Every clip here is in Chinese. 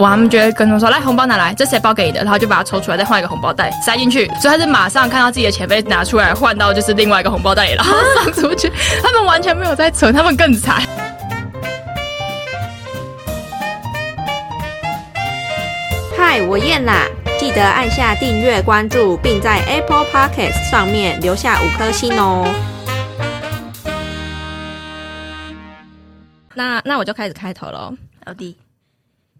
我他们就会跟他们说：“来，红包拿来，这谁包给你的？”然后就把它抽出来，再换一个红包袋塞进去。所以他是马上看到自己的钱被拿出来换到就是另外一个红包袋里，然后放出去。他们完全没有在存，他们更惨。嗨，我燕啦！记得按下订阅、关注，并在 Apple Podcast 上面留下五颗星哦。那那我就开始开头喽。老弟，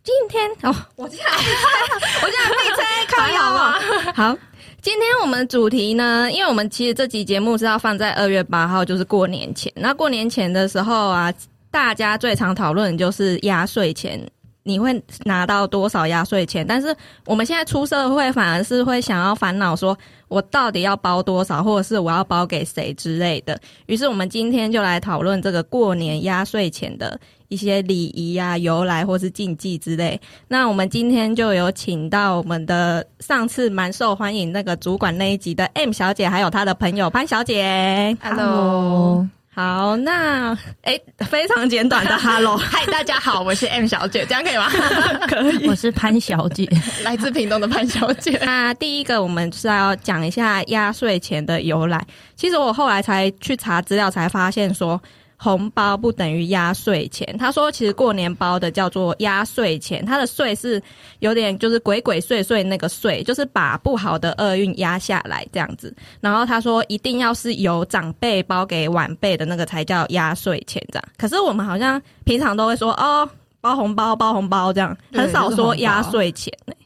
今天哦，我这样，我这样闭嘴，开好吗？好，今天我们主题呢，因为我们其实这集节目是要放在二月八号，就是过年前。那过年前的时候啊，大家最常讨论就是压岁钱。你会拿到多少压岁钱？但是我们现在出社会，反而是会想要烦恼，说我到底要包多少，或者是我要包给谁之类的。于是我们今天就来讨论这个过年压岁钱的一些礼仪啊、由来或是禁忌之类。那我们今天就有请到我们的上次蛮受欢迎那个主管那一集的 M 小姐，还有她的朋友潘小姐。Hello，好，那哎，非常简短的 Hello，嗨，大家好，我是 M 小姐，这样可以吗？可以。我是潘小姐，来自屏东的潘小姐。那第一个，我们是要讲一下压岁钱的由来。其实我后来才去查资料，才发现说红包不等于压岁钱。他说，其实过年包的叫做压岁钱，他的岁是有点就是鬼鬼祟祟那个岁，就是把不好的厄运压下来这样子。然后他说，一定要是由长辈包给晚辈的那个才叫压岁钱这样。可是我们好像平常都会说哦。包红包，包红包，这样很少说压岁钱、欸。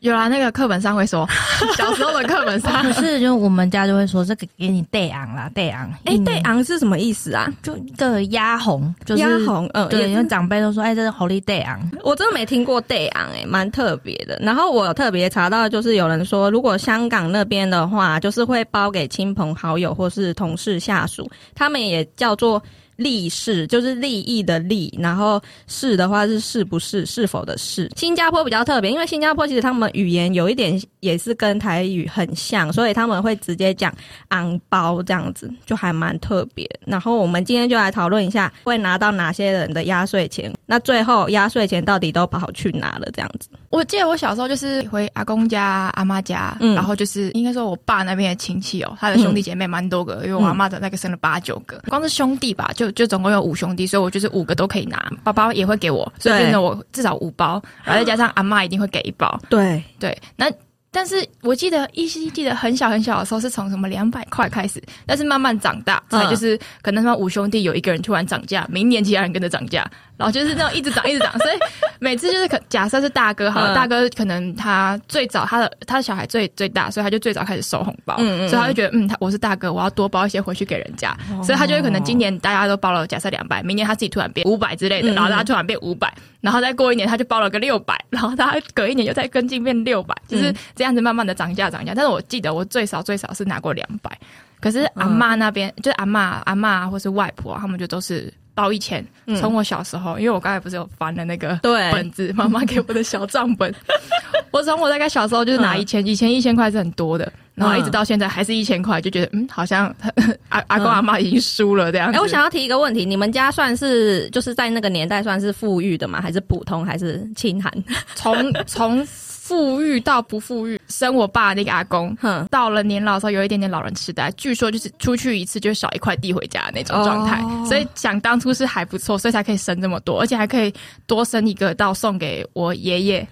有啦，那个课本上会说，小时候的课本上可是就我们家就会说这个给你带昂啦，带昂。哎、嗯对昂是什么意思啊？就这压红，就是压红，嗯，对，因为长辈都说，哎，这是红利带昂。我真的没听过 day 昂，哎，蛮特别的。然后我有特别查到，就是有人说，如果香港那边的话，就是会包给亲朋好友或是同事下属，他们也叫做。利是就是利益的利，然后是的话是是不是是否的是。新加坡比较特别，因为新加坡其实他们语言有一点也是跟台语很像，所以他们会直接讲昂包这样子，就还蛮特别。然后我们今天就来讨论一下，会拿到哪些人的压岁钱，那最后压岁钱到底都跑去哪了这样子。我记得我小时候就是回阿公家、阿妈家，嗯然后就是应该说我爸那边的亲戚哦，他的兄弟姐妹蛮多个，因为我阿妈的那个生了八九个，光是兄弟吧，就就总共有五兄弟，所以我就是五个都可以拿，爸爸也会给我，所以对变成我至少五包，然后再加上阿妈一定会给一包，对，对，那。但是我记得依稀记得很小很小的时候是从什么两百块开始，但是慢慢长大，嗯才就是可能他们五兄弟有一个人突然涨价，明年其他人跟着涨价，然后就是那种一直涨一直涨，所以每次就是可假设是大哥好了，嗯。大哥可能他最早他的他的小孩最最大，所以他就最早开始收红包，所以他就觉得嗯他我是大哥，我要多包一些回去给人家，哦。所以他就会可能今年大家都包了假设两百，明年他自己突然变五百之类的，嗯然后他突然变五百，然后再过一年他就包了个六百，然后他隔一年又再跟进变六百，就是这样子慢慢的涨价涨价。但是我记得我最少最少是拿过两百，可是阿妈那边、就是阿妈阿妈或是外婆、啊，他们就都是包一千。从我小时候，因为我刚才不是有翻了那个本子，妈妈给我的小账本，我从我大概小时候就是拿嗯一千，以前一千块是很多的，然后一直到现在还是一千块，就觉得嗯，好像 阿阿公阿妈已经输了这样哎、子。我想要提一个问题，你们家算是就是在那个年代算是富裕的吗？还是普通？还是清寒？从从富裕到不富裕，生我爸那个阿公，哼，到了年老的时候有一点点老人痴呆，据说就是出去一次就少一块地回家的那种状态，哦所以想当初是还不错，所以才可以生这么多，而且还可以多生一个到送给我爷爷。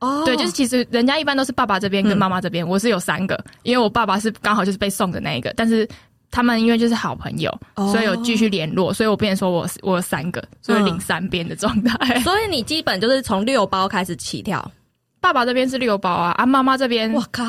哦对，就是其实人家一般都是爸爸这边跟嗯妈妈这边，我是有三个，因为我爸爸是刚好就是被送的那一个，但是。他们因为就是好朋友，哦所以有继续联络，所以我变成说我我有三个，所以嗯领三边的状态。所以你基本就是从六包开始起跳。爸爸这边是六包啊，啊妈妈这边哇靠！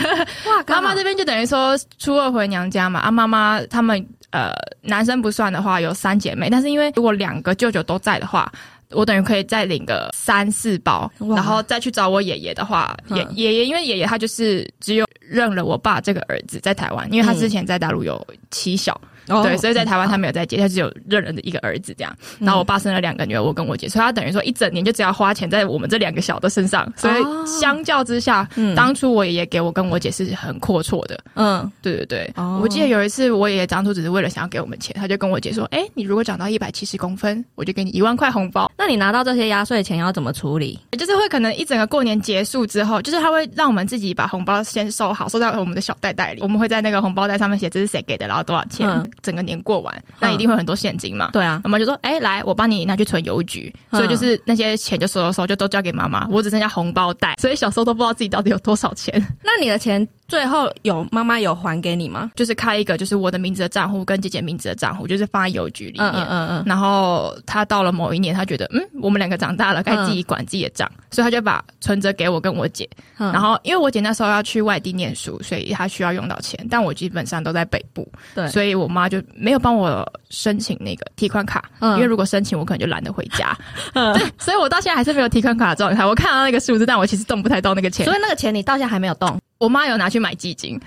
哇靠！妈妈这边就等于说初二回娘家嘛，啊妈妈他们呃男生不算的话有三姐妹，但是因为如果两个舅舅都在的话。我等于可以再领个三四包，然后再去找我爷爷的话，嗯。爷爷爷因为爷爷他就是只有认了我爸这个儿子在台湾，因为他之前在大陆有妻小，哦对，所以在台湾他没有在接，他只有认人的一个儿子这样。然后我爸生了两个女儿，我跟我姐，所以他等于说一整年就只要花钱在我们这两个小的身上。所以哦相较之下，嗯当初我爷爷给我跟我姐是很阔绰的。嗯，对对对，哦我记得有一次我爷爷当初只是为了想要给我们钱，他就跟我姐说：“哎、你如果长到一百七十公分，我就给你一万块红包。”那你拿到这些压岁钱要怎么处理？就是会可能一整个过年结束之后，就是他会让我们自己把红包先收好，收在我们的小袋袋里。我们会在那个红包袋上面写这是谁给的，然后多少钱，嗯整个年过完，那一定会很多现金嘛。对啊，妈妈就说：“哎、来，我帮你拿去存邮局。”嗯所以就是那些钱就收收收，就都交给妈妈，我只剩下红包袋。所以小时候都不知道自己到底有多少钱，那你的钱最后有妈妈有还给你吗？就是开一个就是我的名字的账户跟姐姐名字的账户，就是放在邮局里面。嗯嗯嗯然后他到了某一年，他觉得嗯，我们两个长大了，该自己管自己的账，所以他就把存折给我跟我姐。嗯，然后因为我姐那时候要去外地念书，所以她需要用到钱，但我基本上都在北部，对，所以我妈就没有帮我申请那个提款卡，嗯因为如果申请，我可能就懒得回家。嗯对，所以我到现在还是没有提款卡的状态。我看到那个数字，但我其实动不太到那个钱所。以那个钱你到现在还没有动，我妈有拿去买基金，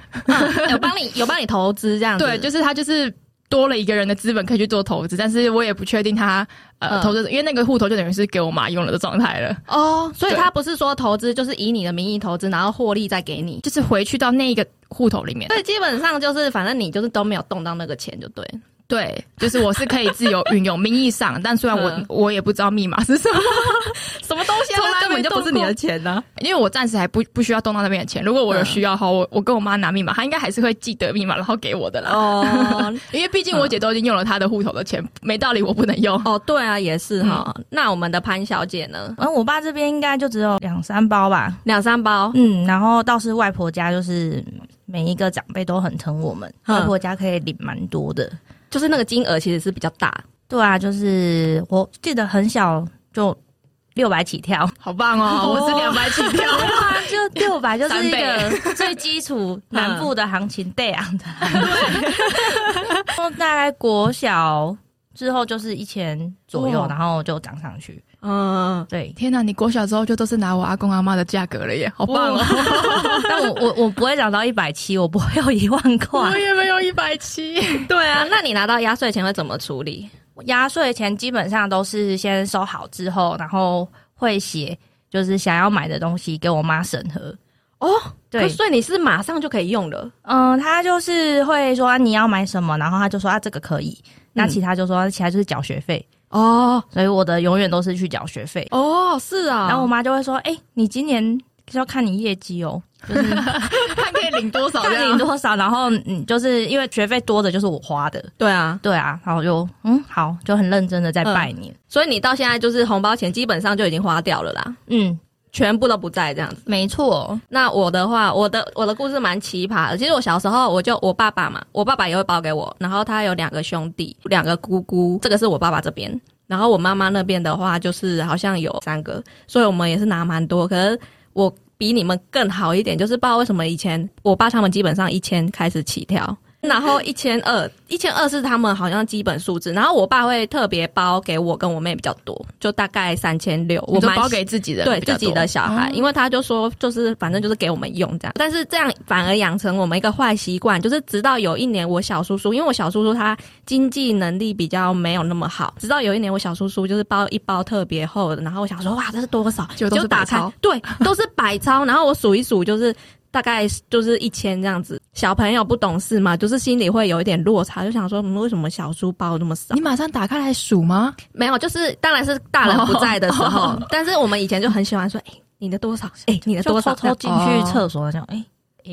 有帮你有帮你投资这样子，对，就是她就是。多了一个人的资本可以去做投资，但是我也不确定她呃、嗯投资，因为那个户头就等于是给我妈用了的状态了，哦，所以对他不是说投资，就是以你的名义投资，然后获利再给你。就是回去到那一个户头里面。所以基本上就是，反正你就是都没有动到那个钱，就对。对，就是我是可以自由运用，名义上，但虽然我、嗯我也不知道密码是什么，什么东西从来根本就不是你的钱呢、因为我暂时还不不需要动到那边的钱。如果我有需要的话，我我跟我妈拿密码，她应该还是会记得密码，然后给我的啦。哦 因为毕竟我姐都已经用了她的户头的钱，没道理我不能用。哦，对啊，也是哈、那我们的潘小姐呢？嗯，我爸这边应该就只有两三包吧。两三包，嗯，然后倒是外婆家就是每一个长辈都很疼我们，嗯外婆家可以领蛮多的。就是那个金额其实是比较大。对啊，就是我记得很小就六百起跳，好棒哦！我是两百起跳，就六百就是一个最基础南部的行情 对啊的。然后大概国小之后就是一千左右哇，然后就涨上去。嗯，对，天哪！你国小之后就都是拿我阿公阿妈的价格了耶，好棒哦！但我我我不会涨到一百七，我不会有一万块我。也没有一百七，对啊。那你拿到压岁钱会怎么处理？压岁钱基本上都是先收好之后，然后会写就是想要买的东西给我妈审核。哦，对所以你是马上就可以用了。嗯，他就是会说、啊你要买什么，然后他就说啊这个可以，那其他就说其他就是缴学费，哦所以我的永远都是去缴学费。哦，是啊。然后我妈就会说，哎、你今年是要看你业绩哦，就是 看可以领多少这看样你多少，然后嗯，就是因为学费多的就是我花的，对啊，对啊，然后我就嗯好，就很认真的在拜年，所以你到现在就是红包钱基本上就已经花掉了啦，嗯，全部都不在这样子。没错，那我的话，我的我的故事蛮奇葩的。其实我小时候，我就我爸爸嘛，我爸爸也会包给我，然后他有两个兄弟，两个姑姑，这个是我爸爸这边。然后我妈妈那边的话，就是好像有三个，所以我们也是拿蛮多。可是我比你们更好一点，就是不知道为什么以前我爸他们基本上一千开始起跳。然后一千二，一千二是他们好像基本数字，然后我爸会特别包给我跟我妹比较多，就大概三千六，我包给自己的，对自己的小孩，哦。因为他就说就是反正就是给我们用这样，但是这样反而养成我们一个坏习惯，就是直到有一年我小叔叔，因为我小叔叔他经济能力比较没有那么好，直到有一年我小叔叔就是包一包特别厚的，然后我想说哇这是多少，就打开对，都是百钞，然后我数一数就是。大概就是一千这样子，小朋友不懂事嘛，就是心里会有一点落差，就想说，嗯，为什么小书包那么少你？马上打开来数吗？没有，就是当然是大人不在的时候，哦 但是我们以前就很喜欢说，哎、你的多少？哎、你的多少？偷偷进去厕所这样，哎、哎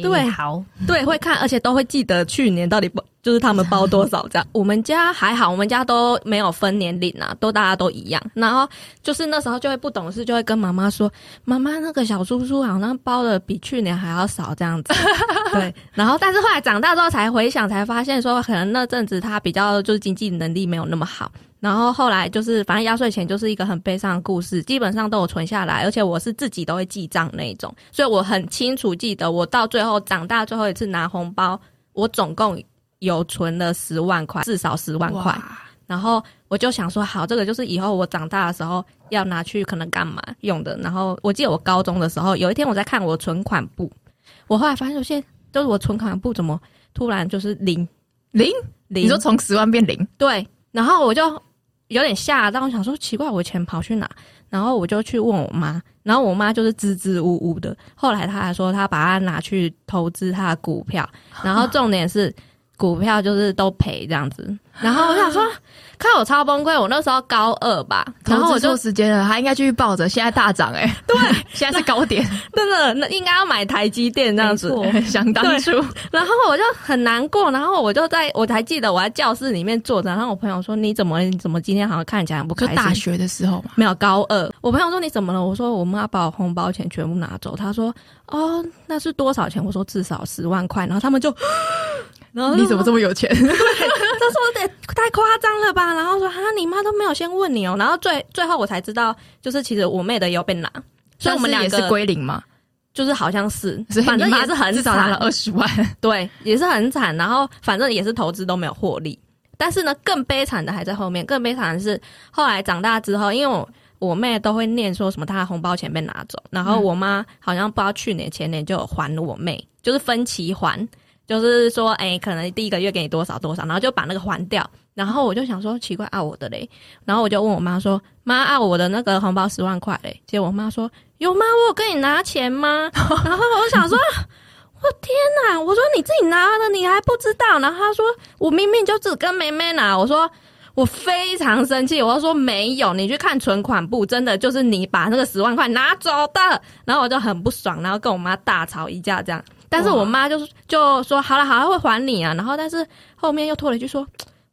对好，对，会看，而且都会记得去年到底包，就是他们包多少这样。我们家还好，我们家都没有分年龄啊，都大家都一样。然后就是那时候就会不懂事，就会跟妈妈说：“妈妈，那个小叔叔好像包的比去年还要少这样子。”对。然后但是后来长大之后才回想，才发现说，可能那阵子他比较就是经济能力没有那么好。然后后来就是，反正压岁钱就是一个很悲伤的故事，基本上都有存下来，而且我是自己都会记账那一种，所以我很清楚记得，我到最后长大最后一次拿红包，我总共有存了十万块，至少十万块。然后我就想说，好，这个就是以后我长大的时候要拿去可能干嘛用的。然后我记得我高中的时候，有一天我在看我存款簿，我后来发现有些就是我存款簿怎么突然就是零零零。你说从十万变零，对，然后我就有点吓但，我想说奇怪，我钱跑去哪？然后我就去问我妈，然后我妈就是支支吾吾的。后来她还说，她把它拿去投资她的股票，然后重点是股票就是都赔这样子。然后我想说，看我超崩溃，我那时候高二吧，然后我就错时间了，他应该继续抱着，现在大涨哎、对，现在是高点，真的那应该要买台积电这样子。想当初，然后我就很难过，然后我就在我还记得我在教室里面坐着，然后我朋友说你怎么你怎么今天好像看起来很不开心？大学的时候嘛，没有高二，我朋友说你怎么了？我说我妈把我红包钱全部拿走。他说哦，那是多少钱？我说至少十万块。然后他们就，然后你怎么这么有钱？他说得太夸张了吧？然后说哈，你妈都没有先问你哦。然后最最后我才知道，就是其实我妹的也有被拿，所以我们两也是归零嘛，就是好像是反正也是很至少拿了惨，二十万，对，也是很惨。然后反正也是投资都没有获利。但是呢，更悲惨的还在后面。更悲惨的是，后来长大之后，因为我我妹都会念说什么她的红包钱被拿走，然后我妈好像不知道去年前年就有还我妹，就是分期还，就是说，哎、可能第一个月给你多少多少，然后就把那个还掉。然后我就想说，奇怪啊，我的嘞。然后我就问我妈说，妈啊，我的那个红包十万块嘞。结果我妈说，有吗？我有跟你拿钱吗？然后我想说。我天哪！我说你自己拿的，你还不知道。然后他说我明明就只跟妹妹拿。我说我非常生气，我说没有，你去看存款簿，真的就是你把那个十万块拿走的。然后我就很不爽，然后跟我妈大吵一架这样。但是我妈就就说好了好了会还你啊。然后但是后面又拖了一句说，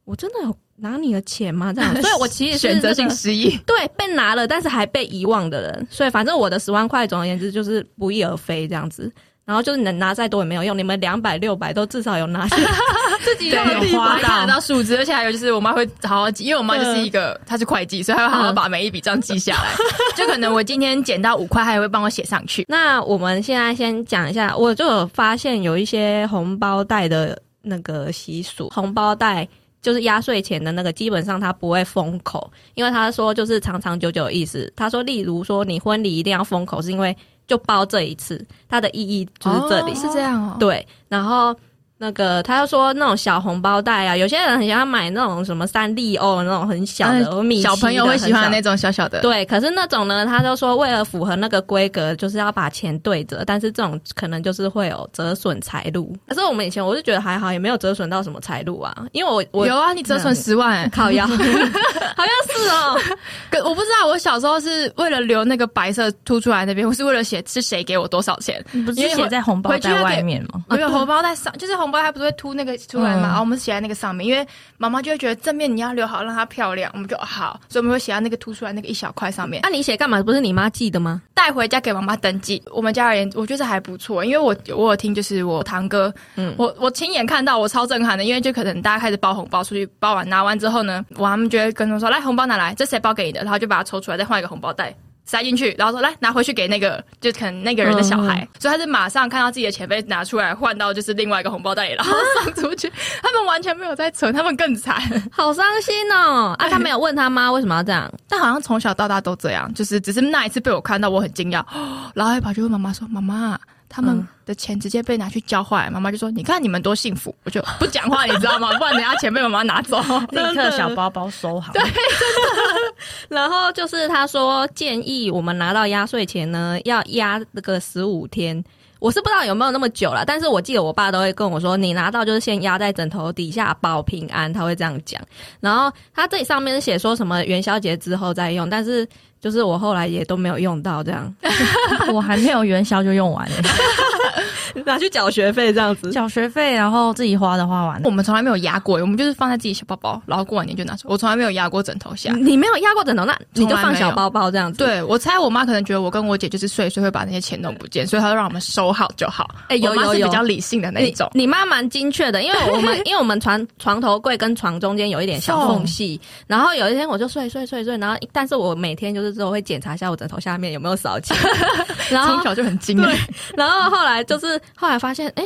我真的有拿你的钱吗？这样，所以我其实是选择性失忆。对，被拿了，但是还被遗忘的人，所以反正我的十万块，总而言之就是不翼而飞这样子。然后就是能拿再多也没有用，你们两百六百都至少有拿下，自己用的地方有花看得到数字，而且还有就是我妈会好好记，因为我妈就是一个 她是会计，所以她会好好把每一笔账记下来。就可能我今天捡到五块，她也会帮我写上去。那我们现在先讲一下，我就有发现有一些红包袋的那个习俗，红包袋就是压岁钱的那个，基本上他不会封口，因为他说就是长长久久的意思。他说，例如说你婚礼一定要封口，是因为就包这一次，它的意义就是这里。哦是这样哦。对，然后那个他就说那种小红包袋啊，有些人很喜欢买那种什么三丽欧那种很小的，小朋友会喜欢的那种。小小的。对，可是那种呢，他就说为了符合那个规格，就是要把钱对折，但是这种可能就是会有折损财路。可是我们以前我是觉得还好，也没有折损到什么财路啊，因为我我有啊，你折损 十万、靠腰，好像是哦，可我不知道，我小时候是为了留那个白色凸出来那边，我是为了写是谁给我多少钱。不是写在红包袋外面吗？因为红包袋上，就是红包它不是会凸那个出来嘛，嗯然后我们写在那个上面，因为妈妈就会觉得正面你要留好，让它漂亮，我们就好，所以我们会写在那个凸出来那个一小块上面，那、你写干嘛？不是你妈寄的吗？带回家给妈妈登记。我们家而言，我觉得还不错，因为我我有听，就是我堂哥，嗯嗯，我我亲眼看到，我超震撼的，因为就可能大家开始包红包出去，包完拿完之后呢，我他们就会跟他说，来红包拿来，这谁包给你的，然后就把它抽出来，再换一个红包袋。塞进去，然后说来拿回去给那个，就可能那个人的小孩，所以他是马上看到自己的钱被拿出来换到就是另外一个红包袋里，然后放出去。他们完全没有在存，他们更惨。好伤心哦！啊，他没有问他妈为什么要这样？但好像从小到大都这样，就是只是那一次被我看到，我很惊讶，然后还跑去问妈妈说：“妈妈，他们的钱直接被拿去交换。妈妈就说：“你看你们多幸福。”我就不讲话，你知道吗？不然等下钱被妈妈拿走。立刻小包包收好。对，然后就是他说建议我们拿到压岁钱呢，要压那个十五天。我是不知道有没有那么久了，但是我记得我爸都会跟我说，你拿到就是先压在枕头底下保平安，他会这样讲。然后他这里上面是写说什么元宵节之后再用，但是就是我后来也都没有用到这样，我还没有元宵就用完了，拿去缴学费这样子。缴学费，然后自己花的花完我。们从来没有压过，我们就是放在自己小包包，然后过完年就拿出来。我从来没有压过枕头下。你没有压过枕头，那你就放小包包这样子。，对，我猜我妈可能觉得我跟我姐就是睡一睡会把那些钱弄不见，所以她就让我们收好就好。哎有有有是比较理性的那一种。你妈蛮精确的，因为我们因为我们床床头柜跟床中间有一点小缝隙，然后有一天我就睡睡睡睡，然后但是我每天就是之后会检查一下我枕头下面有没有少钱，然后从小就很精对，然后后来就是后来发现，哎、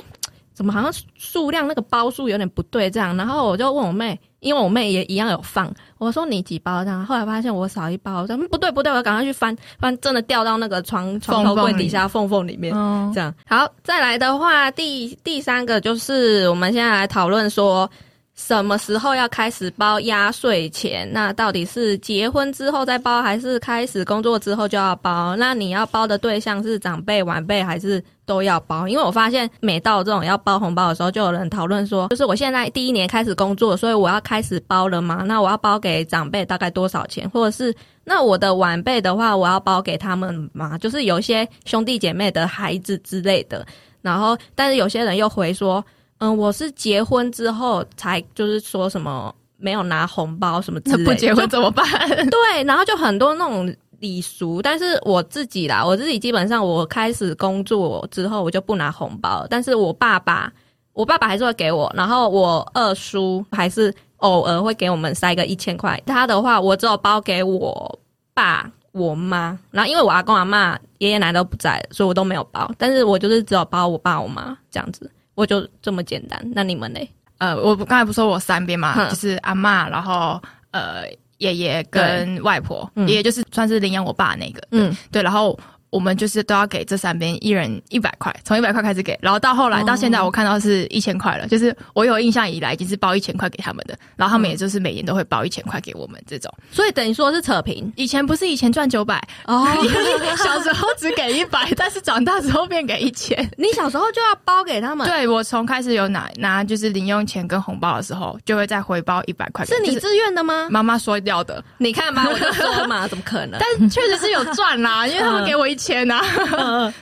怎么好像数量那个包数有点不对这样，然后我就问我妹，因为我妹也一样有放，我说你几包这样，后来发现我少一包，我说嗯不对不对，我赶快去翻翻，真的掉到那个床床头柜底下缝缝里面。嗯，这样好，再来的话，第第三个就是我们现在来讨论说，什么时候要开始包压岁钱？那到底是结婚之后再包，还是开始工作之后就要包？那你要包的对象是长辈、晚辈，还是都要包？因为我发现每到这种要包红包的时候，就有人讨论说，就是我现在第一年开始工作，所以我要开始包了吗？那我要包给长辈大概多少钱？或者是那我的晚辈的话，我要包给他们吗？就是有些兄弟姐妹的孩子之类的。然后，但是有些人又回说。嗯，我是结婚之后才就是说什么没有拿红包什么之类，不结婚怎么办？对，然后就很多那种礼俗。但是我自己啦，我自己基本上我开始工作之后，我就不拿红包。但是我爸爸，我爸爸还是会给我，然后我二叔还是偶尔会给我们塞个一千块。他的话，我只有包给我爸、我妈。然后因为我阿公阿妈、爷爷奶奶都不在，所以我都没有包。但是我就是只有包我爸、我妈这样子。我就这么简单，那你们呢？呃，我刚才不说我三边嘛，就是阿妈，然后呃爷爷跟外婆，爷爷就是算是领养我爸那个，嗯，对，然后。我们就是都要给这三边一人一百块，从一百块开始给，然后到后来到现在，我看到是一千块了。就是我有印象以来，已经是包一千块给他们的，然后他们也就是每年都会包一千块给我们这种。所以等于说是扯平。以前不是以前赚九百哦，小时候只给一百，但是长大之后变给一千。你小时候就要包给他们？对，我从开始有拿拿就是零用钱跟红包的时候，就会再回包一百块。是你自愿的吗？妈妈说要的。你看吧，我就说嘛，怎么可能？但确实是有赚啦，因为他们给我一千呐。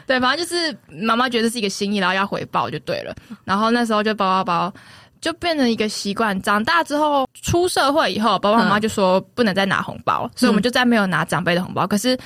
对，反正就是妈妈觉得是一个心意，然后要回报就对了。然后那时候就包包包，就变成一个习惯。长大之后出社会以后，爸爸妈妈就说不能再拿红包，所以我们就再没有拿长辈的红包。可是，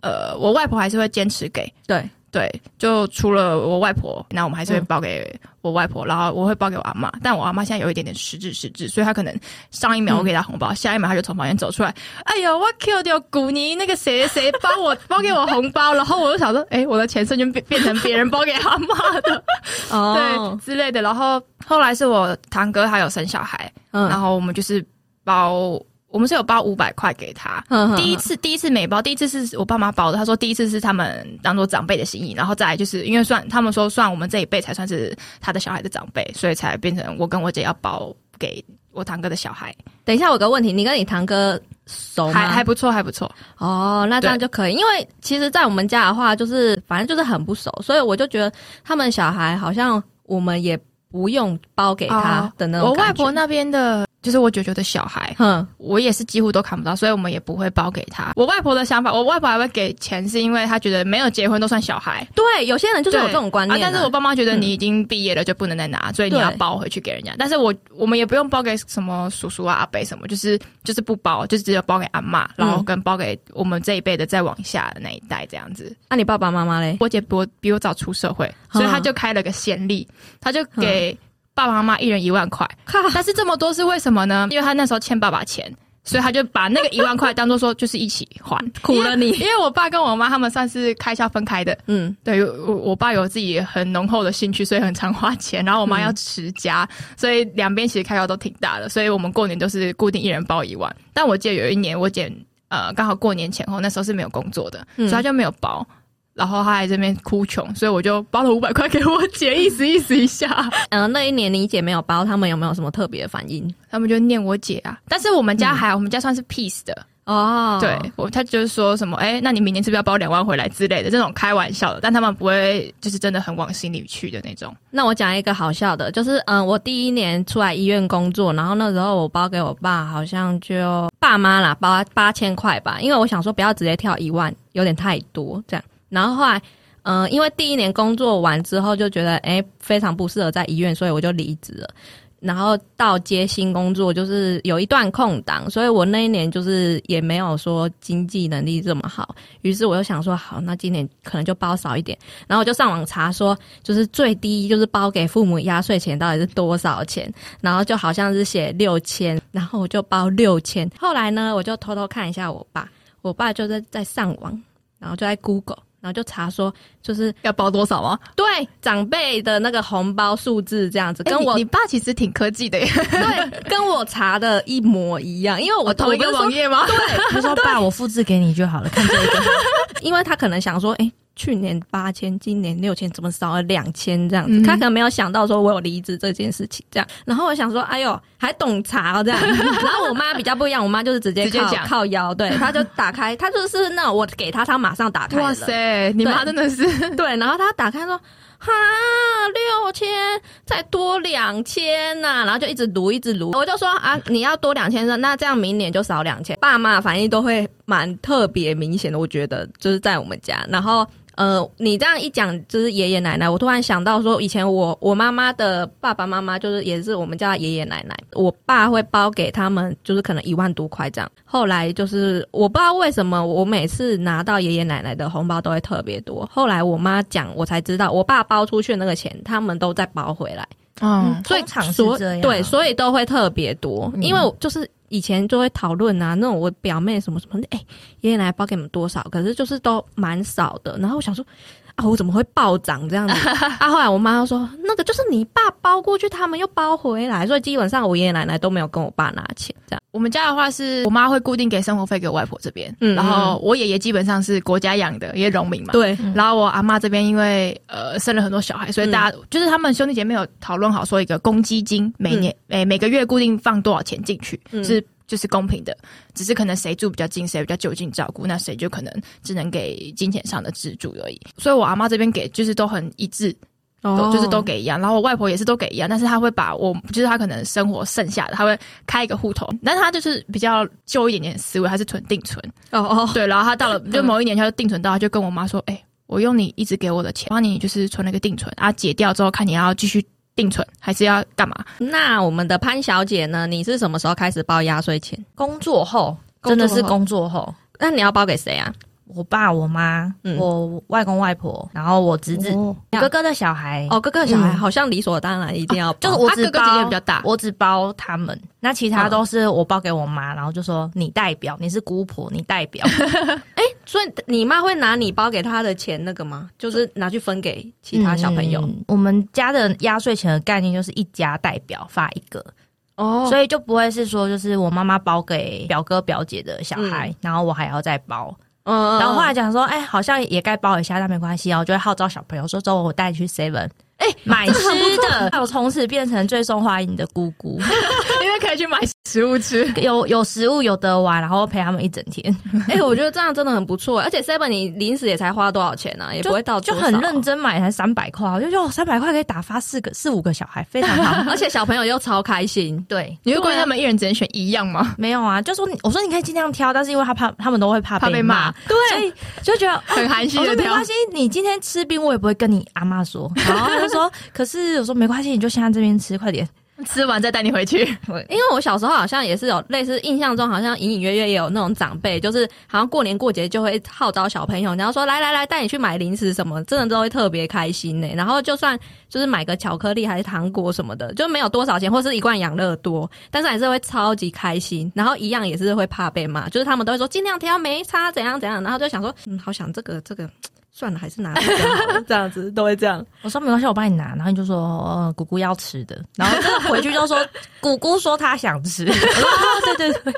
呃，我外婆还是会坚持给。对。对，就除了我外婆，那我们还是会包给我外婆，然后我会包给我阿妈。但我阿妈现在有一点点失智失智，所以她可能上一秒我给她红包，下一秒她就从房间走出来，哎呦，我 Q 掉古尼那个谁谁包我包给 我红包，然后我就想说，哎，我的钱瞬间变变成别人包给阿妈的，对之类的。然后后来是我堂哥他有生小孩，然后我们就是包。我们是有包五百块给他，第一次第一次没包，第一次是我爸妈包的。他说第一次是他们当做长辈的心意，然后再来就是因为算他们说算我们这一辈才算是他的小孩的长辈，所以才变成我跟我姐要包给我堂哥的小孩。等一下，我有个问题，你跟你堂哥熟吗？还还不错，还不错。哦，那这样就可以，因为其实，在我们家的话，就是反正就是很不熟，所以我就觉得他们小孩好像我们也不用包给他的那种。我外婆那边的。就是我舅舅的小孩，嗯，我也是几乎都看不到，所以我们也不会包给他。我外婆的想法，我外婆还会给钱，是因为她觉得没有结婚都算小孩。对，有些人就是有这种观念。但是我爸妈觉得你已经毕业了就不能再拿，所以你要包回去给人家。但是我我们也不用包给什么叔叔啊、阿伯什么，就是就是不包，就只有包给阿妈，然后跟包给我们这一辈的再往下的那一代这样子。那你爸爸妈妈嘞？我姐比我比我早出社会，所以他就开了个先例，他就给。爸爸妈妈一人一万块，但是这么多是为什么呢？因为他那时候欠爸爸钱，所以他就把那个一万块当做说就是一起还。苦了你，因为我爸跟我妈他们算是开销分开的。嗯，对我我爸有自己很浓厚的兴趣，所以很常花钱。然后我妈要持家，所以两边其实开销都挺大的。所以我们过年都是固定一人包一万。但我记得有一年我姐呃刚好过年前后，那时候是没有工作的，所以他就没有包。然后他还这边哭穷，所以我就包了五百块给我姐，意思意思一下。嗯，那一年你姐没有包，他们有没有什么特别的反应？他们就念我姐啊。但是我们家还，我们家算是 peace 的哦。对，我他就是说什么，哎，那你明年是不是要包两万回来之类的这种开玩笑的，但他们不会就是真的很往心里去的那种。那我讲一个好笑的，就是嗯，我第一年出来医院工作，然后那时候我包给我爸，好像就爸妈啦，包八千块吧，因为我想说不要直接跳一万，有点太多这样。然后后来，嗯，因为第一年工作完之后就觉得，哎，非常不适合在医院，所以我就离职了。然后到接新工作，就是有一段空档，所以我那一年就是也没有说经济能力这么好。于是我又想说，好，那今年可能就包少一点。然后我就上网查说，就是最低就是包给父母压岁钱到底是多少钱？然后就好像是写六千，然后我就包六千。后来呢，我就偷偷看一下我爸，我爸就在在上网，然后就在 Google。然后就查说，就是要包多少吗？对，长辈的那个红包数字这样子，跟我你爸其实挺科技的耶。对，跟我查的一模一样，因为我同一个网页吗？对，他说爸，我复制给你就好了，看这个。因为他可能想说，哎。去年八千，今年六千，怎么少了两千这样子？嗯他可能没有想到说我有离职这件事情，这样。然后我想说，哎呦，还懂茶哦这样。然后我妈比较不一样，我妈就是直接靠直接讲靠腰，对，她就打开，她就是那种我给她，她马上打开。哇塞，你妈真的是 对，然后她打开说。哈，六千，再多两千呐，然后就一直撸，一直撸。我就说啊，你要多两千，那这样明年就少两千。爸妈反应都会蛮特别明显的，我觉得就是在我们家。然后呃，你这样一讲，就是爷爷奶奶，我突然想到说，以前我我妈妈的爸爸妈妈，就是也是我们叫爷爷奶奶，我爸会包给他们，就是可能一万多块这样。后来就是我不知道为什么，我每次拿到爷爷奶奶的红包都会特别多。后来我妈讲，我才知道，我爸包出去那个钱，他们都在包回来。嗯，所以通常是所这样对，所以都会特别多，嗯因为我就是以前就会讨论啊，那种我表妹什么什么，哎、爷爷奶奶包给你们多少？可是就是都蛮少的。然后我想说，啊，我怎么会暴涨这样子？啊，后来我妈就说，那个就是你爸包过去，他们又包回来，所以基本上我爷爷奶奶都没有跟我爸拿钱，这样。我们家的话是我妈会固定给生活费给我外婆这边，嗯然后我爷爷基本上是国家养的，也农民嘛。。对，然后我阿妈这边因为呃生了很多小孩，所以大家、就是他们兄弟姐妹有讨论好说一个公积金，每年每、每个月固定放多少钱进去，嗯是就是公平的，只是可能谁住比较近，谁比较就近照顾，那谁就可能只能给金钱上的资助而已。所以我阿妈这边给就是都很一致，就是都给一样，然后我外婆也是都给一样，但是她会把我就是她可能生活剩下的，她会开一个户头，但是她就是比较旧一点点的思维，她是存定存，哦哦，对，然后她到了就某一年，她就定存到，她就跟我妈说，哎、我用你一直给我的钱，帮你就是存了一个定存，啊，解掉之后看你要继续定存还是要干嘛？那我们的潘小姐呢？你是什么时候开始包压岁钱？工作后真的是工作后，那你要包给谁啊？我爸、我妈、嗯。我外公外婆，然后我侄子、哦。我哥哥的小孩，哦，哥哥的小孩嗯。好像理所当然一定要包，就是我只他哥哥姐姐包比较大。我只包他们，那其他嗯都是我包给我妈，然后就说你代表，你是姑婆，你代表。所以你妈会拿你包给她的钱那个吗？就是拿去分给其他小朋友、嗯我们家的压岁钱的概念就是一家代表发一个，哦。所以就不会是说就是我妈妈包给表哥表姐的小孩，然后我还要再包。嗯然后后来讲说，哎、好像也该包一下，但没关系哦，我就会号召小朋友说，走，我带你去 Seven，哎、买吃的，我从此变成最受欢迎的姑姑，去买食物吃。有有食物有得玩，然后陪他们一整天，哎、我觉得这样真的很不错，而且 Seven 你零食也才花多少钱呢、啊？也不会到就很认。真买，才三百块，我就觉得三百块可以打发四个四五个小孩，非常好。而且小朋友又超开心，对，你会规定他们一人只能选一样吗？没有啊，就说我说你可以尽量挑，但是因为他怕他们都会怕怕被骂骂，对，所以就觉得很寒心的挑我说没关。系，你今天吃冰，我也不会跟你阿妈说。然后他就说，可是我说没关系，你就先在这边吃，快点。吃完再带你回去。因为我小时候好像也是有类似印象中，好像隐隐约约也有那种长辈，就是好像过年过节就会号召小朋友，然后说来来来带你去买零食什么，真的都会特别开心呢、然后就算就是买个巧克力还是糖果什么的，就没有多少钱，或是一罐养乐多，但是还是会超级开心。然后一样也是会怕被骂，就是他们都会说尽量挑没差怎样怎样，然后就想说嗯，好想这个这个。算了，还是拿 这样子都会这样。我说没关系，我帮你拿。然后你就说，呃，姑姑要吃的。然后真的回去就说，姑姑说她想吃。我说哦对对对，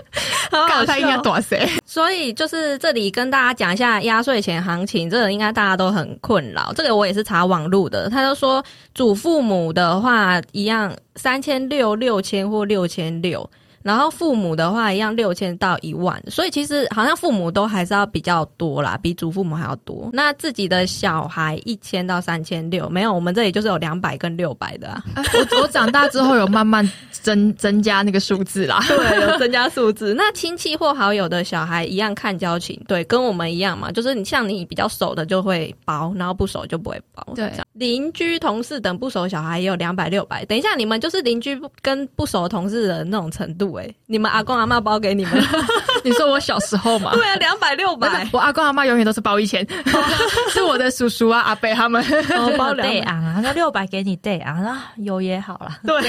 告他应该笑多谁？所以就是这里跟大家讲一下压岁钱行情，这个应该大家都很困扰。这个我也是查网路的，他就说祖父母的话一样三千六、六千或六千六。然后父母的话一样六千到一万，所以其实好像父母都还是要比较多啦，比祖父母还要多。那自己的小孩一千到三千六，没有，我们这里就是有两百跟六百的啊。我我长大之后有慢慢增增加那个数字啦。对，有增加数字。那亲戚或好友的小孩一样看交情，对，跟我们一样嘛，就是你像你比较熟的就会包，然后不熟就不会包。对邻居、同事等不熟小孩也有两百、六百。等一下，你们就是邻居跟不熟的同事的那种程度、欸，你们阿公阿妈包给你们？你说我小时候嘛？对啊，两百、六百，我阿公阿妈永远都是包一千，是我的叔叔啊、阿伯他们。哦包两啊，他说六百给你对啊，那有也好了。对，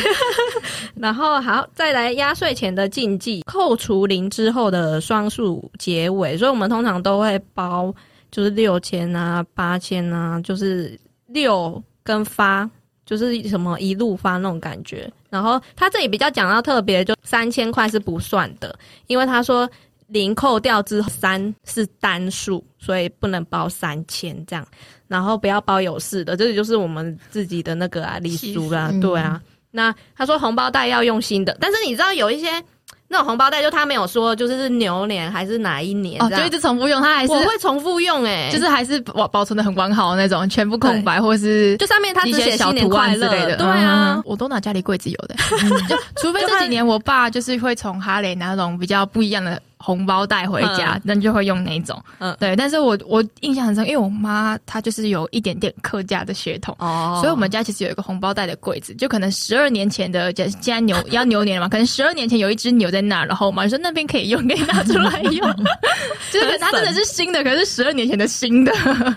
然后好，再来压岁钱的禁忌，扣除零之后的双数结尾，所以我们通常都会包就是六千啊、八千啊，就是六跟发，就是什么一路发那种感觉。然后他这里比较讲到特别，就三千块是不算的，因为他说。零扣掉之后，三是单数，所以不能包三千这样。然后不要包有事的，这里就是我们自己的那个啊礼俗啦，对啊。那他说红包袋要用心的，但是你知道有一些那种红包袋，就他没有说就是是牛年还是哪一年哦，就一直重复用，它还是我会重复用哎、就是还是保保存的很完好的那种，全部空白或是 就上面他写新年图快乐案之类的。对啊。嗯，我都拿家里柜子有的，就除非 这几年我爸就是会从哈雷拿那种比较不一样的红包带回家，那、就会用那种。嗯对，但是我我印象很深，因为我妈她就是有一点点客家的血统。哦所以，我们家其实有一个红包袋的柜子，就可能十二年前的，现现在牛 要牛年了嘛，可能十二年前有一只牛在那，然后我妈就说那边可以用，可以拿出来用，就是它真的是新的，可是十二年前的新的。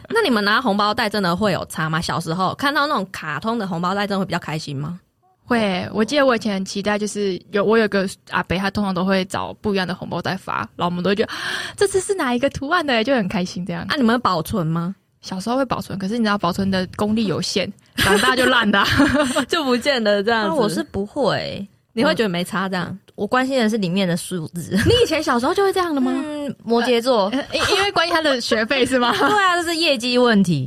那你们拿红包袋真的会有差吗？小时候看到那种卡通的红包袋，真的会比较开心吗？会，我记得我以前很期待，就是有我有个阿伯，他通常都会找不一样的红包袋发，然后我们都会觉得啊这次是哪一个图案的，就很开心这样。那、你们保存吗？小时候会保存，可是你知道保存的功力有限，长大就烂的啊、就不见得这样那子。我是不会，你会觉得没差这样？我关心的是里面的数字。你以前小时候就会这样的吗？嗯，摩羯座，因因为关于他的学费是吗？对啊，这是业绩问题。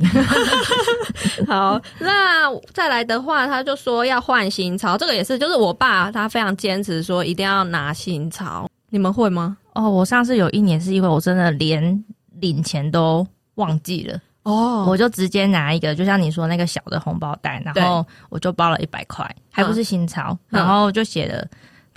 好，那再来的话，他就说要换新钞，这个也是，就是我爸他非常坚持说一定要拿新钞，你们会吗？哦，我上次有一年是因为我真的连领钱都忘记了，哦我就直接拿一个，就像你说那个小的红包袋，然后我就包了一百块，还不是新钞，嗯然后就写了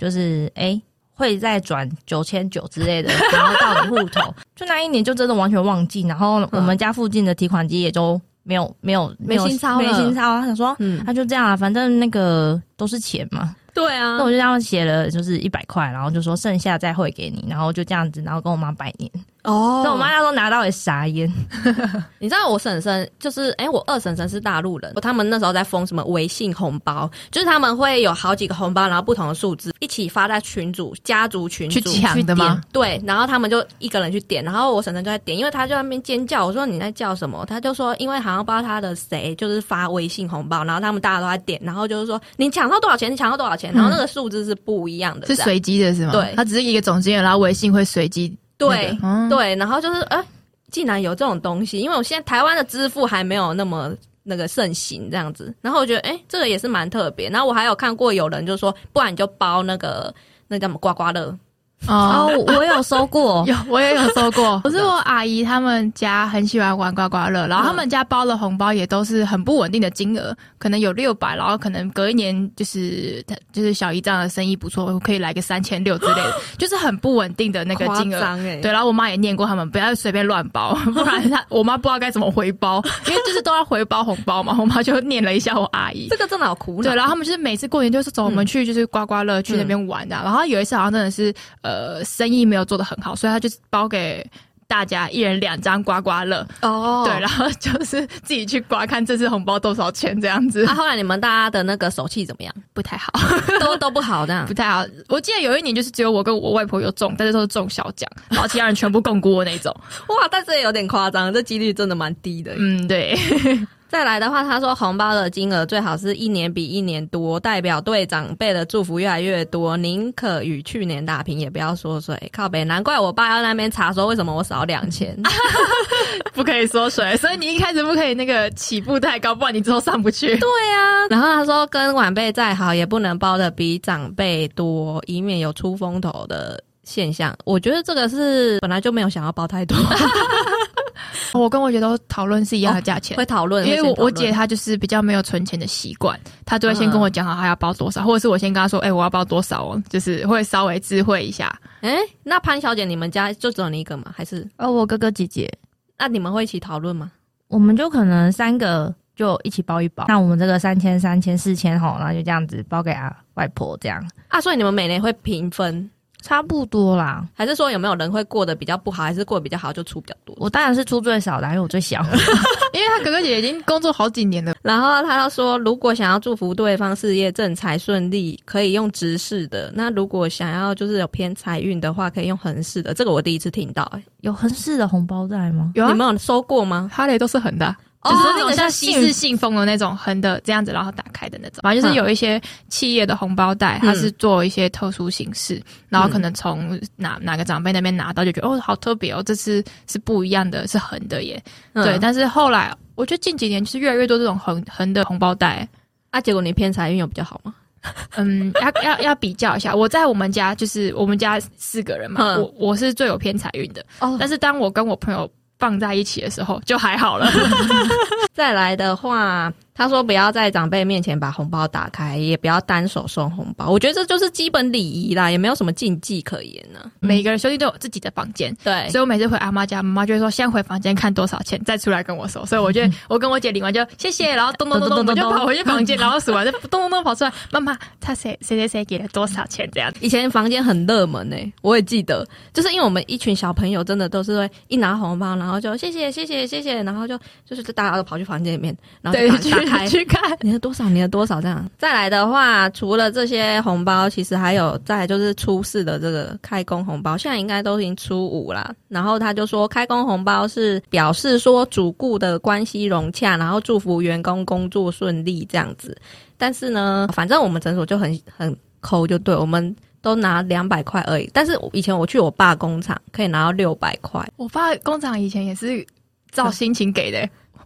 就是诶会再转九千九之类的，然后到你户头。就那一年就真的完全忘记，然后我们家附近的提款机也就没有没有没有新钞了没新钞啊。他想说，嗯，那就这样啊，反正那个都是钱嘛。对啊那我就这样写了，就是一百块，然后就说剩下再汇给你，然后就这样子，然后跟我妈拜年。哦所以我妈那时候拿到也傻眼。你知道我婶婶就是，哎、我二婶婶是大陆人，他们那时候在封什么微信红包，就是他们会有好几个红包，然后不同的数字一起发在群组、家族群去组抢的吗？对，然后他们就一个人去点，然后我婶婶就在点，因为她就在那边尖叫，我说你在叫什么？她就说因为好像不知道她的谁就是发微信红包，然后他们大家都在点，然后就是说你抢到多少钱？你抢到多少钱？然后那个数字是不一样的，是随机的是吗？对它只是一个总金额，然后微信会随机、那个。对、嗯对，然后就是哎、竟然有这种东西，因为我现在台湾的支付还没有那么。那个盛行这样子，然后我觉得哎、这个也是蛮特别。然后我还有看过有人就说，不然你就包那个那叫什么刮刮乐，哦哦，我有收过，有，我也有收过。可是我阿姨他们家很喜欢玩刮刮乐，然后他们家包的红包也都是很不稳定的金额，可能有六百，然后可能隔一年就是就是小姨这样的生意不错，可以来个三千六之类的，就是很不稳定的那个金额。对，然后我妈也念过他们不要随便乱包，不然她我妈不知道该怎么回包，因为就是都要回包红包嘛。我妈就念了一下我阿姨，这个真的好苦恼。对，然后他们就是每次过年就是走我们去就是刮刮乐去那边玩的啊、然后有一次好像真的是呃生意没有做得很好，所以他就是包给大家一人两张刮刮乐，哦对，然后就是自己去刮看这次红包多少钱这样子，啊，后来你们大家的那个手气怎么样？不太好，都都不好这样 不。太好。我记得有一年就是只有我跟我外婆有中，但是都是中小奖，然后其他人全部共估的那种。哇，但是也有点夸张，这几率真的蛮低的。嗯，对，再来的话，他说红包的金额最好是一年比一年多，代表对长辈的祝福越来越多。宁可与去年打平，也不要缩水。靠北，难怪我爸要那边查说为什么我少两千。不可以缩水，所以你一开始不可以那个起步太高，不然你之后上不去。对啊，然后他说跟晚辈再好，也不能包的比长辈多，以免有出风头的现象。我觉得这个是本来就没有想要包太多，我跟我姐都讨论是一样的价钱。会讨论。因为我我姐她就是比较没有存钱的习惯，她都会先跟我讲好她要包多少，或者是我先跟她说，哎、我要包多少哦，就是会稍微知会一下。哎、那潘小姐，你们家就只有你一个吗？还是哦，我哥哥姐姐，那你们会一起讨论吗？我们就可能三个就一起包一包，那我们这个三千、三千、四千吼，然后就这样子包给啊外婆，这样啊，所以你们每年会平分，差不多啦。还是说有没有人会过得比较不好，还是过得比较好就出比较多？我当然是出最少的，因为我最小。因为他哥哥姐姐已经工作好几年了，然后他要说，如果想要祝福对方事业正财顺利，可以用直视的；那如果想要就是有偏财运的话，可以用横式的。这个我第一次听到、欸，有横式的红包袋吗？有啊你，们有收过吗？哈雷都是横的啊、就是那种像像西式信封的那种横的这样子，然后打开的那种。反正就是有一些企业的红包袋，它是做一些特殊形式，然后可能从哪哪个长辈那边拿到，就觉得哦好特别哦，这次是不一样的，是横的耶。嗯对，但是后来我觉得近几年就是越来越多这种横横的红包袋。啊，结果你偏财运有比较好吗？嗯，要要要比较一下。我在我们家就是我们家四个人嘛，嗯我我是最有偏财运的。哦但是当我跟我朋友放在一起的时候，就还好了。再来的话，他说不要在长辈面前把红包打开，也不要单手送红包。我觉得这就是基本礼仪啦，也没有什么禁忌可言呢、每个人兄弟都有自己的房间，对所以我每次回阿妈家，妈妈就会说先回房间看多少钱，再出来跟我说。所以我就我跟我姐领完就谢谢，然后咚咚咚咚，我们就跑回去房间，然后数完就咚咚咚跑出来，妈妈他谁谁谁谁给了多少钱这样子。以前房间很热门呢、我也记得，就是因为我们一群小朋友真的都是会一拿红包，然后就谢谢谢谢谢谢，然后就就是大家都跑去房间里面，然后就对，开去 去看。你的多少，你的多少这样。再来的话，除了这些红包，其实还有再来就是初四的这个开工红包，现在应该都已经初五啦。然后他就说，开工红包是表示说主顾的关系融洽，然后祝福员工工作顺利这样子。但是呢，反正我们诊所就很很抠，就对我们。都拿两百块而已，但是以前我去我爸工厂可以拿到六百块，我爸工厂以前也是照心情给的、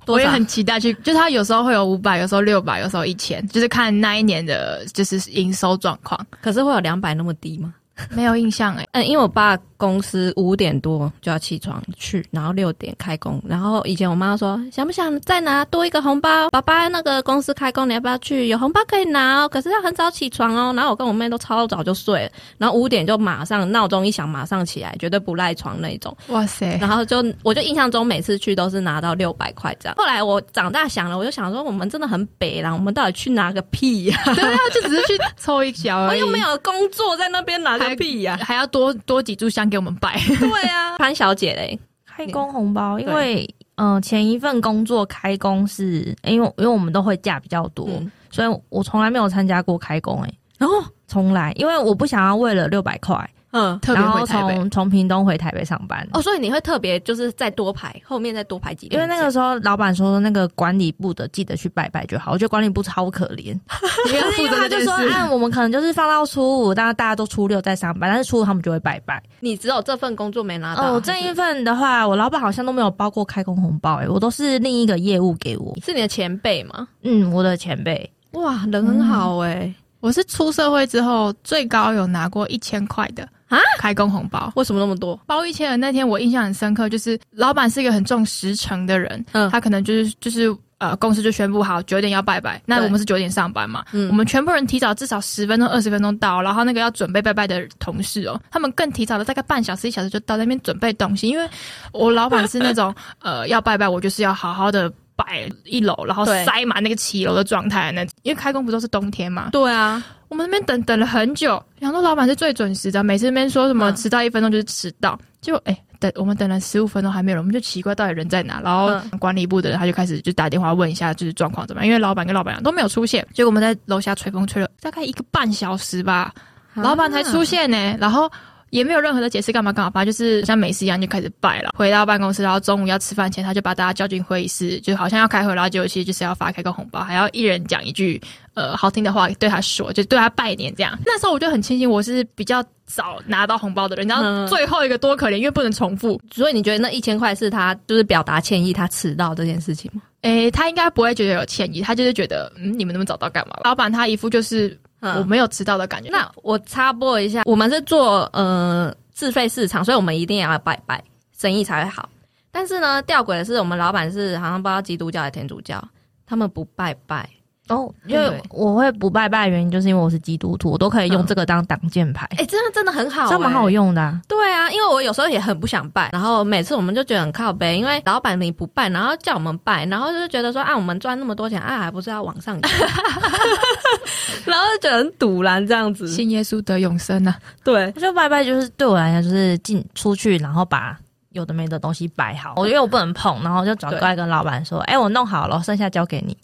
我也很期待去，就是他有时候会有五百，有时候六百，有时候一千，就是看那一年的就是营收状况。可是会有两百那么低吗？没有印象哎、嗯，因为我爸公司五点多就要起床去，然后六点开工。然后以前我妈说想不想再拿多一个红包？爸爸那个公司开工，你要不要去？有红包可以拿哦，可是要很早起床哦。然后我跟我妹都超早就睡了，然后五点就马上闹钟一响马上起来，绝对不赖床那一种。哇塞！然后就我就印象中每次去都是拿到六百块这样。后来我长大想了，我就想说我们真的很北啦，我们到底去拿个屁呀、对啊，就只是去抽一小我而已，又没有工作在那边拿个屁呀、还要多多几炷香给我们拜。对啊，潘小姐嘞，开工红包，因为嗯、呃前一份工作开工是，因为因为我们都会假比较多，嗯。所以我从来没有参加过开工、欸，然后从来，因为我不想要为了六百块，嗯。特别然后回台北，从从屏东回台北上班。哦，所以你会特别就是再多排，后面再多排几天，因为那个时候老板说那个管理部的记得去拜拜就好，我觉得管理部超可怜，因为要负责为他就这件事。说啊，我们可能就是放到初五，大家大家都初六在上班，但是初五他们就会拜拜。你只有这份工作没拿到。哦，还这一份的话，我老板好像都没有包过开工红包、欸，我都是另一个业务给我。是你的前辈吗？嗯，我的前辈，哇，人很好哎、我是出社会之后最高有拿过一千块的啊？开工红包。为什么那么多？包一千的那天，我印象很深刻，就是老板是一个很重实诚的人，嗯。他可能就是就是呃，公司就宣布好九点要拜拜，那我们是九点上班嘛，嗯。我们全部人提早至少十分钟、二十分钟到，然后那个要准备拜拜的同事哦，他们更提早了大概半小时、一小时就到那边准备东西，因为我老板是那种 呃要拜拜，我就是要好好的。摆一楼，然后塞满那个七楼的状态，那因为开工不都是冬天嘛，对啊，我们那边等等了很久，想说老板是最准时的，每次那边说什么嗯。迟到一分钟就是迟到，结果哎、等我们等了十五分钟还没有人，我们就奇怪到底人在哪，然后嗯。管理部的人他就开始就打电话问一下就是状况怎么样，因为老板跟老板娘都没有出现，结果我们在楼下吹风吹了大概一个半小时吧，老板才出现呢、然后。也没有任何的解释干嘛干嘛，反正就是像每次一样就开始拜了。回到办公室，然后中午要吃饭前，他就把大家叫进会议室，就好像要开会，然后结果其实就是要发开个红包，还要一人讲一句呃好听的话对他说，就对他拜年这样。那时候我就很庆幸我是比较早拿到红包的人，然后嗯最后一个多可怜，因为不能重复。所以你觉得那一千块是他就是表达歉意，他迟到这件事情吗？诶，他应该不会觉得有歉意，他就是觉得嗯你们那么早到干嘛？老板他一副就是我没有迟到的感觉。那我插播一下，我们是做呃自费市场，所以我们一定也要拜拜，生意才会好。但是呢，吊诡的是，我们老板是好像不知道基督教还是天主教，他们不拜拜。哦，因为我会不拜拜的原因，就是因为我是基督徒，我都可以用这个当挡箭牌，哎、真的真的很好、这蛮好欸。用的、啊。对啊，因为我有时候也很不想拜，然后每次我们就觉得很靠背，因为老板你不拜，然后叫我们拜，然后就是觉得说啊，我们赚那么多钱，啊，还不是要往上扬，然后就觉得很堵然这样子。信耶稣得永生啊！对，我觉得拜拜就是对我来讲，就是进出去，然后把有的没的东西摆好。我因为我不能碰，然后就转过来跟老板说：“哎、我弄好了，剩下交给你。”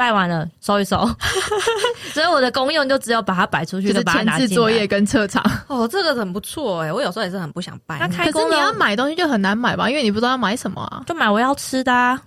拜完了收一收，所以我的功用就只有把它摆出去，就是把它前置作业。跟撤场。哦，这个很不错哎，我有时候也是很不想拜。那开可是你要买东西就很难买吧，因为你不知道要买什么啊。就买我要吃的啊，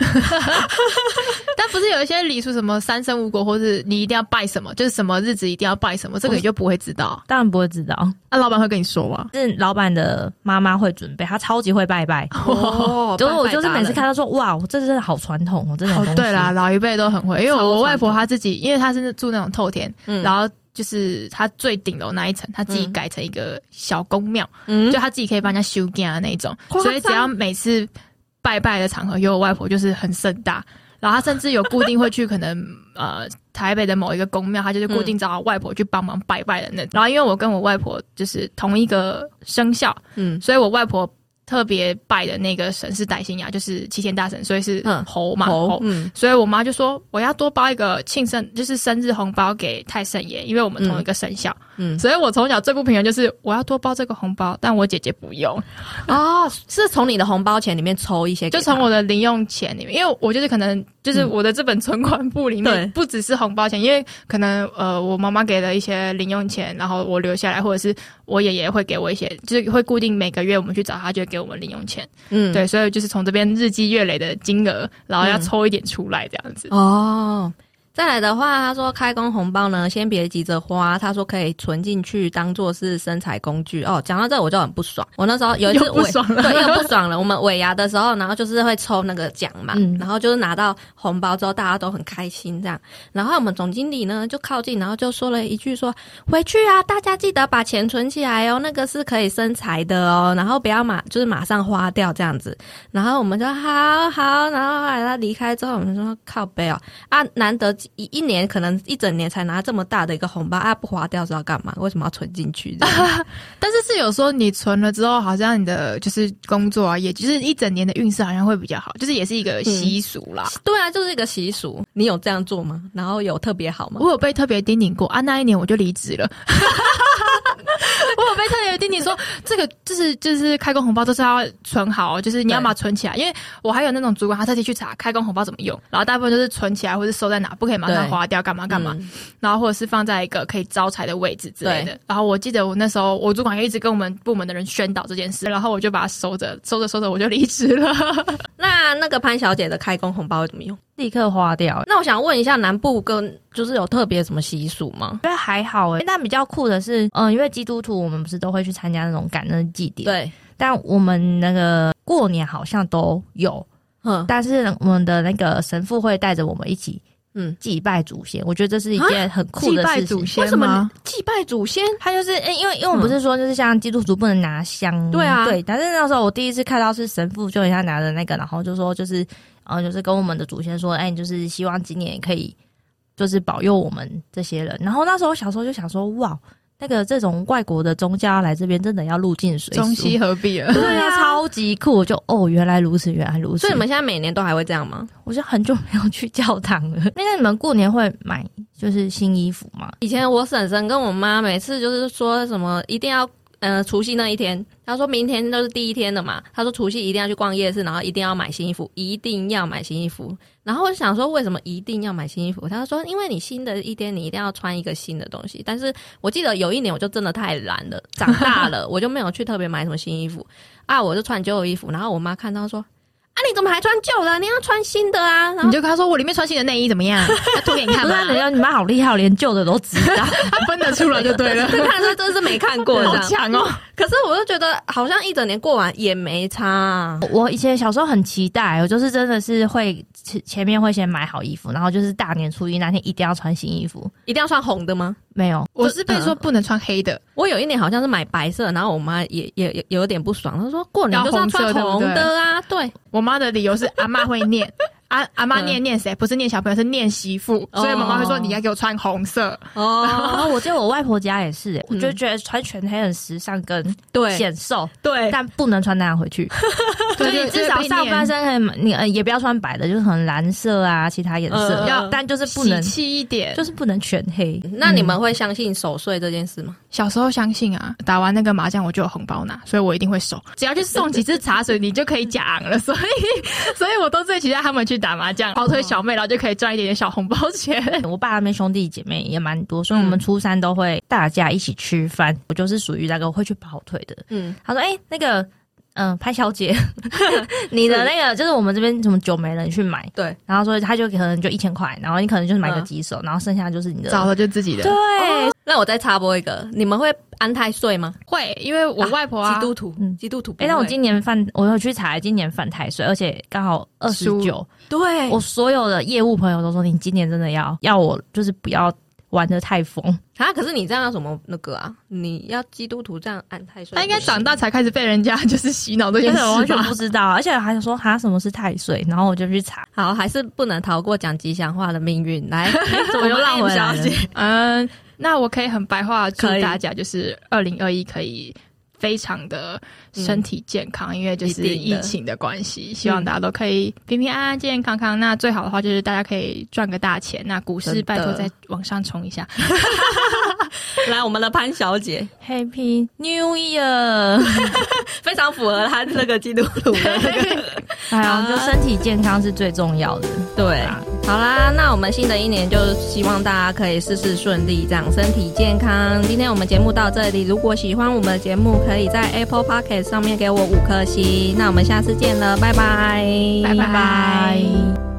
但不是有一些礼俗什么三生五果，或是你一定要拜什么，就是什么日子一定要拜什么，这个你就不会知道。当然不会知道。那、老板会跟你说吗？是老板的妈妈会准备，她超级会拜拜。哦就是我就是每次看到她说，哇，我这真的好传统哦，这种东西。哦，对啦，老一辈都很会，因为超我外婆她自己，因为她是住那种透天，嗯。然后就是她最顶楼那一层，她自己改成一个小公庙，嗯。就她自己可以帮人家修家那一种，所以只要每次拜拜的场合有我外婆，就是很盛大。然后她甚至有固定会去可能 呃台北的某一个公庙，她就是固定找我外婆去帮忙拜拜的那种。然后因为我跟我外婆就是同一个生肖，嗯。所以我外婆特别拜的那个神是歹心牙，就是齐天大神，所以是嗯猴嘛，猴嗯。所以我妈就说我要多包一个庆生，就是生日红包给太圣爷，因为我们同一个生肖，嗯所以我从小最不平衡就是我要多包这个红包，但我姐姐不用，哦，是从你的红包钱里面抽一些就他，从我的零用钱里面，因为我就是可能就是嗯。我的这本存款簿里面不只是红包钱，因为可能呃我妈妈给了一些零用钱，然后我留下来，或者是我爷爷会给我一些，就是会固定每个月我们去找他，就会给我们零用钱，嗯。对，所以就是从这边日积月累的金额，然后要嗯。抽一点出来这样子。哦。再来的话，他说开工红包呢，先别急着花，他说可以存进去当做是生财工具。哦，讲到这我就很不爽。我那时候 有一次尾又不爽了对，又不爽了。我们尾牙的时候，然后就是会抽那个奖嘛，嗯然后就是拿到红包之后，大家都很开心这样。然后我们总经理呢就靠近，然后就说了一句说：“回去啊，大家记得把钱存起来哦，那个是可以生财的哦，然后不要马就是马上花掉这样子。”然后我们就好好，然后后来他离开之后，我们说靠背哦啊，难得一一年可能一整年才拿这么大的一个红包啊，不花掉是要干嘛？为什么要存进去？但是是有说你存了之后，好像你的就是工作啊，也就是一整年的运势好像会比较好，就是也是一个习俗啦。对啊，就是一个习俗。你有这样做吗？然后有特别好吗？我有被特别叮咛过啊，那一年我就离职了。我有被特别叮咛说，这个就是就是开工红包都是要存好哦，就是你要把它存起来。因为我还有那种主管，他特地去查开工红包怎么用，然后大部分就是存起来或是收在哪，不可以马上对花掉，干嘛干嘛。嗯然后或者是放在一个可以招财的位置之类的。然后我记得我那时候我主管也一直跟我们部门的人宣导这件事，然后我就把它收着，收着收着我就离职了。那那个潘小姐的开工红包会怎么用？立刻花掉。那我想问一下，南部跟就是有特别什么习俗吗？我觉得还好诶，但比较酷的是，嗯、因为基督徒我们不是都会去参加那种感恩祭典，，对，但我们那个过年好像都有，嗯但是我们的那个神父会带着我们一起嗯，祭拜祖先，我觉得这是一件很酷的事情。拜祖先为什么吗？祭拜祖先？他就是，诶因为因为我们不是说就是像基督徒不能拿香，对啊对。但是那时候我第一次看到是神父，就很像拿着那个，然后就说就是，呃，就是跟我们的祖先说，哎、就是希望今年可以就是保佑我们这些人。然后那时候小时候就想说，哇，那个这种外国的宗教来这边，真的要入境水中西合璧了。对啊，超级酷！我就哦，原来如此，原来如此。所以你们现在每年都还会这样吗？我就很久没有去教堂了。那你们过年会买就是新衣服吗？以前我婶婶跟我妈每次就是说什么一定要。呃，除夕那一天，他说明天都是第一天的嘛。他说除夕一定要去逛夜市，然后一定要买新衣服，一定要买新衣服。然后我就想说，为什么一定要买新衣服？他说，因为你新的一天，你一定要穿一个新的东西。但是我记得有一年，我就真的太懒了，长大了，我就没有去特别买什么新衣服啊，我就穿旧衣服。然后我妈看到说，啊，你怎么还穿旧的？你要穿新的啊！然后你就跟他说我里面穿新的内衣怎么样？他脱给你看不是，吗？人家你妈好厉害，连旧的都知道。他分得出来就对了，他看说真是没看过这好样。强哦！可是我就觉得好像一整年过完也没差、啊。我以前小时候很期待，我就是真的是会前前面会先买好衣服，然后就是大年初一那天一定要穿新衣服。一定要穿红的吗？没有，我是被说不能穿黑的，我有一年好像是买白色，然后我妈也也也有点不爽，她说过年就是要穿红的啊，对，我妈的理由是阿妈会念。阿阿妈念念谁？不是念小朋友，是念媳妇，所以妈妈会说你要给我穿红色。哦，然后我记得我外婆家也是、欸，我就嗯觉得穿全黑很时尚跟对显瘦，对，但不能穿那样回去。所对以至少上半身可以，你呃也不要穿白的，就是可能蓝色啊，其他颜色嗯要，但就是不能喜，气一点。就是不能全黑。那你们会相信守岁这件事吗？小时候相信啊，打完那个麻将我就有红包拿，所以我一定会守。只要去送几次茶水，你就可以假昂了。所以，所以我都最期待他们去打麻将，跑腿小妹，然后就可以赚一点点小红包钱。我爸那边兄弟姐妹也蛮多，所以我们初三都会大家一起吃饭。我就是属于那个会去跑腿的。嗯，他说：“哎、那个，嗯、潘小姐，你的那个就是我们这边什么酒没了，你去买。对，然后说他就可能就一千块，然后你可能就是买个嗯几手，然后剩下就是你的。找了就自己的对，那我再插播一个，你们会安太岁吗？会，因为我外婆啊基督徒嗯，基督徒不哎、会。那我今年犯，我有去查，今年犯太岁，而且刚好二十九。对我所有的业务朋友都说，你今年真的要要我，就是不要玩的太疯。啊，可是你这样要什么那个啊？你要基督徒这样按太岁，他应该长大才开始被人家就是洗脑这件事因为我完全吧不？知道，而且还说哈什么是太岁，然后我就去查，好，还是不能逃过讲吉祥话的命运。来，怎么又绕回来了我们 M 小姐嗯，那我可以很白话祝大家，就是二零二一可以非常的身体健康，因为就是疫情的关系，希望大家都可以平平安安、健健康康。那最好的话就是大家可以赚个大钱，那股市拜托再往上冲一下。来，我们的潘小姐 Happy New Year！非常符合她这个基督徒的那个。哎呀，就身体健康是最重要的。对啊，好啦，那我们新的一年就希望大家可以事事顺利，这样身体健康。今天我们节目到这里，如果喜欢我们的节目，可以在 Apple Podcast 上面给我五颗星。那我们下次见了，拜拜，拜拜拜